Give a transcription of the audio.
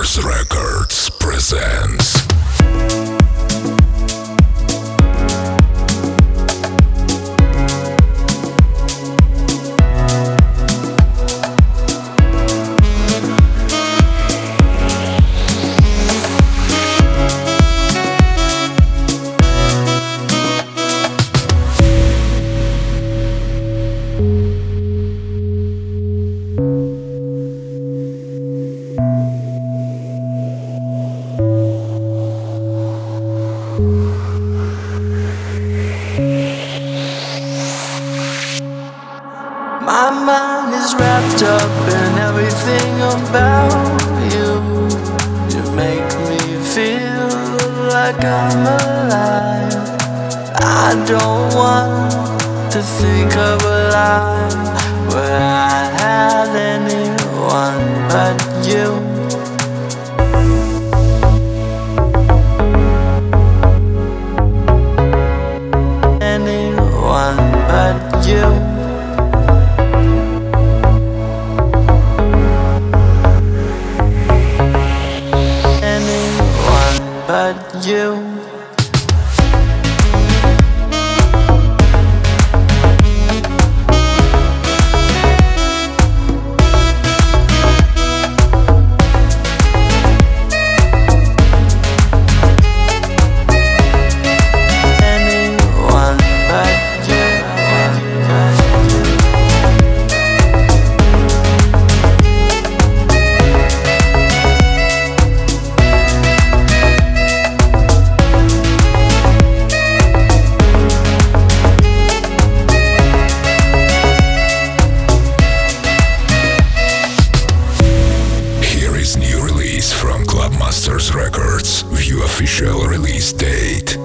Clubmasters Records presents. My wrapped up in everything about you. You make me feel like I'm alive. I don't want to think of a life where I had anyone but you. Anyone but you. Yeah. Records. View official release date.